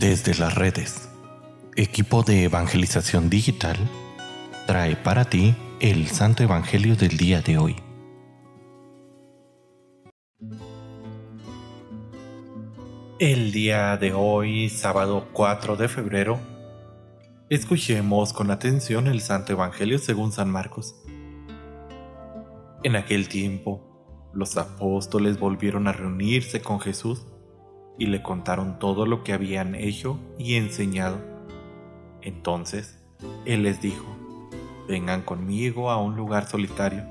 Desde las redes, equipo de evangelización digital trae para ti el Santo Evangelio del día de hoy. El día de hoy, sábado 4 de febrero, escuchemos con atención el Santo Evangelio según San Marcos. En aquel tiempo, los apóstoles volvieron a reunirse con Jesús y le contaron todo lo que habían hecho y enseñado. Entonces, Él les dijo, vengan conmigo a un lugar solitario,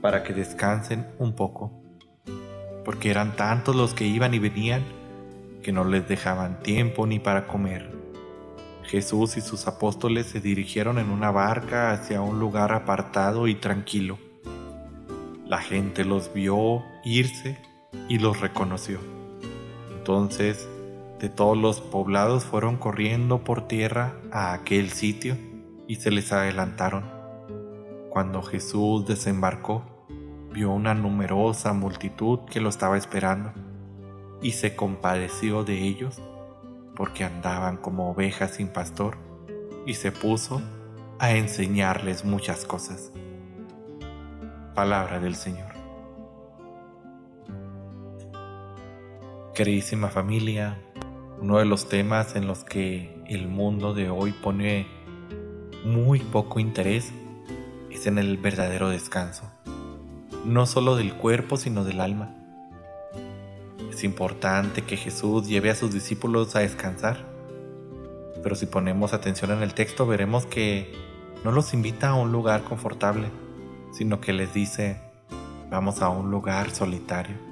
para que descansen un poco, porque eran tantos los que iban y venían, que no les dejaban tiempo ni para comer. Jesús y sus apóstoles se dirigieron en una barca hacia un lugar apartado y tranquilo. La gente los vio irse y los reconoció. Entonces, de todos los poblados fueron corriendo por tierra a aquel sitio y se les adelantaron. Cuando Jesús desembarcó, vio una numerosa multitud que lo estaba esperando y se compadeció de ellos porque andaban como ovejas sin pastor y se puso a enseñarles muchas cosas. Palabra del Señor. Queridísima familia, uno de los temas en los que el mundo de hoy pone muy poco interés es en el verdadero descanso, no solo del cuerpo sino del alma. Es importante que Jesús lleve a sus discípulos a descansar, pero si ponemos atención en el texto veremos que no los invita a un lugar confortable, sino que les dice, vamos a un lugar solitario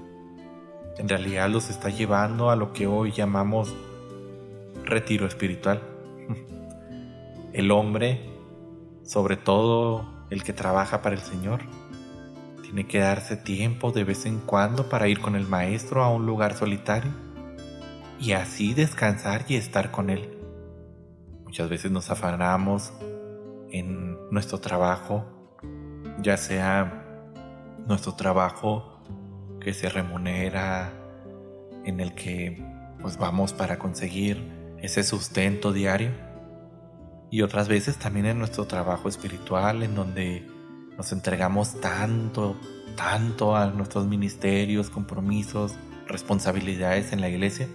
en realidad los está llevando a lo que hoy llamamos retiro espiritual. El hombre, sobre todo el que trabaja para el Señor, tiene que darse tiempo de vez en cuando para ir con el Maestro a un lugar solitario y así descansar y estar con Él. Muchas veces nos afanamos en nuestro trabajo, ya sea nuestro trabajo que se remunera, en el que pues vamos para conseguir ese sustento diario. Y otras veces también en nuestro trabajo espiritual, en donde nos entregamos tanto, tanto a nuestros ministerios, compromisos, responsabilidades en la iglesia,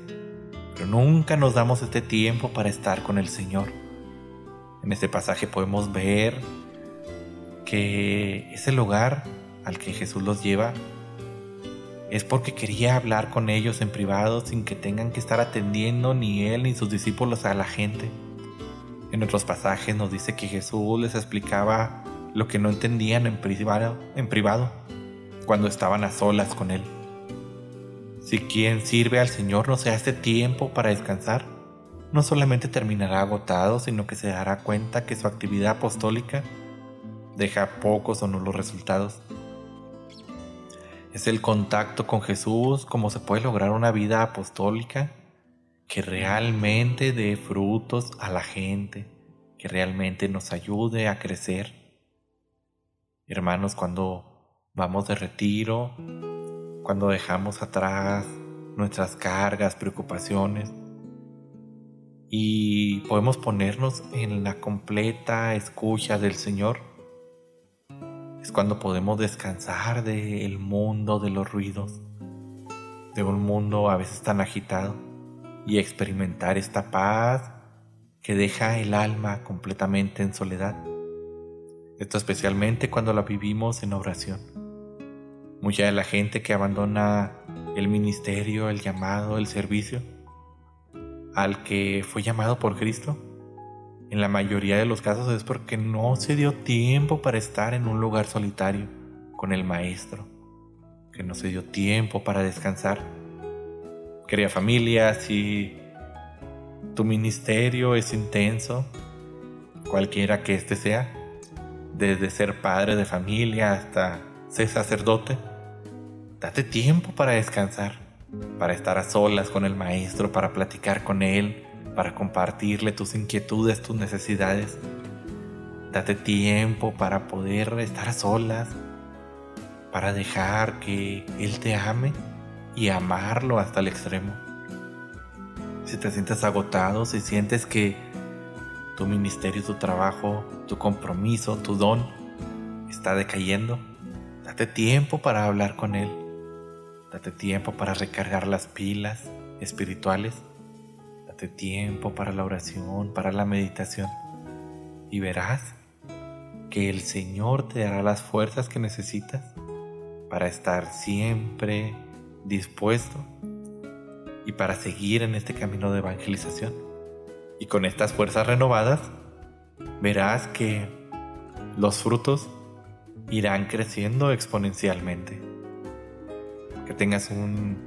pero nunca nos damos este tiempo para estar con el Señor. En este pasaje podemos ver que ese lugar al que Jesús los lleva es porque quería hablar con ellos en privado sin que tengan que estar atendiendo ni él ni sus discípulos a la gente. En otros pasajes nos dice que Jesús les explicaba lo que no entendían en privado, en privado cuando estaban a solas con él. Si quien sirve al Señor no se hace tiempo para descansar, no solamente terminará agotado, sino que se dará cuenta que su actividad apostólica deja pocos o nulos resultados. Es el contacto con Jesús, cómo se puede lograr una vida apostólica que realmente dé frutos a la gente, que realmente nos ayude a crecer. Hermanos, cuando vamos de retiro, cuando dejamos atrás nuestras cargas, preocupaciones, y podemos ponernos en la completa escucha del Señor, cuando podemos descansar del mundo de los ruidos, de un mundo a veces tan agitado, y experimentar esta paz que deja el alma completamente en soledad. Esto especialmente cuando la vivimos en oración. Mucha de la gente que abandona el ministerio, el llamado, el servicio, al que fue llamado por Cristo, en la mayoría de los casos es porque no se dio tiempo para estar en un lugar solitario con el maestro, que no se dio tiempo para descansar. Querida familia, si tu ministerio es intenso, cualquiera que éste sea, desde ser padre de familia hasta ser sacerdote, date tiempo para descansar, para estar a solas con el maestro, para platicar con él, para compartirle tus inquietudes, tus necesidades. Date tiempo para poder estar solas, para dejar que Él te ame y amarlo hasta el extremo. si te sientes agotado, si sientes que tu ministerio, tu trabajo, tu compromiso, tu don está decayendo, date tiempo para hablar con Él. Date tiempo para recargar las pilas espirituales. Date tiempo para la oración, para la meditación. Y verás que el Señor te dará las fuerzas que necesitas para estar siempre dispuesto y para seguir en este camino de evangelización. Y con estas fuerzas renovadas, verás que los frutos irán creciendo exponencialmente. Que tengas un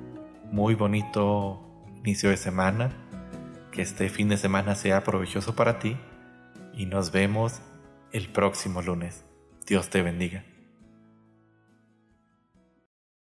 muy bonito inicio de semana, que este fin de semana sea provechoso para ti y nos vemos el próximo lunes. Dios te bendiga.